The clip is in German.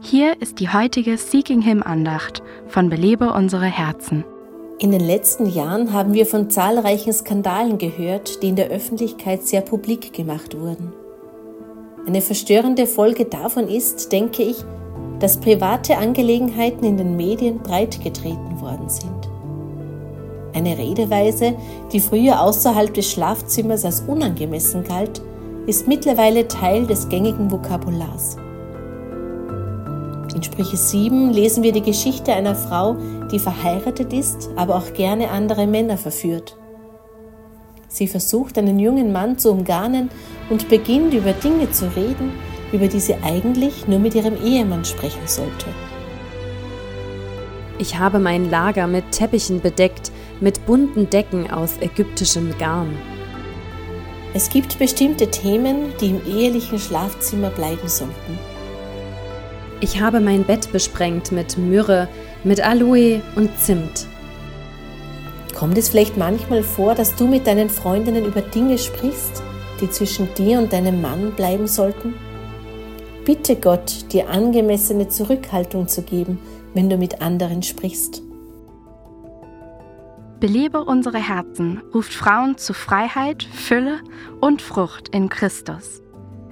Hier ist die heutige Seeking Him Andacht von Belebe unsere Herzen. In den letzten Jahren haben wir von zahlreichen Skandalen gehört, die in der Öffentlichkeit sehr publik gemacht wurden. Eine verstörende Folge davon ist, denke ich, dass private Angelegenheiten in den Medien breitgetreten worden sind. Eine Redeweise, die früher außerhalb des Schlafzimmers als unangemessen galt, ist mittlerweile Teil des gängigen Vokabulars. In Sprüche 7 lesen wir die Geschichte einer Frau, die verheiratet ist, aber auch gerne andere Männer verführt. Sie versucht, einen jungen Mann zu umgarnen und beginnt über Dinge zu reden, über die sie eigentlich nur mit ihrem Ehemann sprechen sollte. Ich habe mein Lager mit Teppichen bedeckt, mit bunten Decken aus ägyptischem Garn. Es gibt bestimmte Themen, die im ehelichen Schlafzimmer bleiben sollten. Ich habe mein Bett besprengt mit Myrrhe, mit Aloe und Zimt. Kommt es vielleicht manchmal vor, dass du mit deinen Freundinnen über Dinge sprichst, die zwischen dir und deinem Mann bleiben sollten? Bitte Gott, dir angemessene Zurückhaltung zu geben, wenn du mit anderen sprichst. Belebe unsere Herzen ruft Frauen zu Freiheit, Fülle und Frucht in Christus.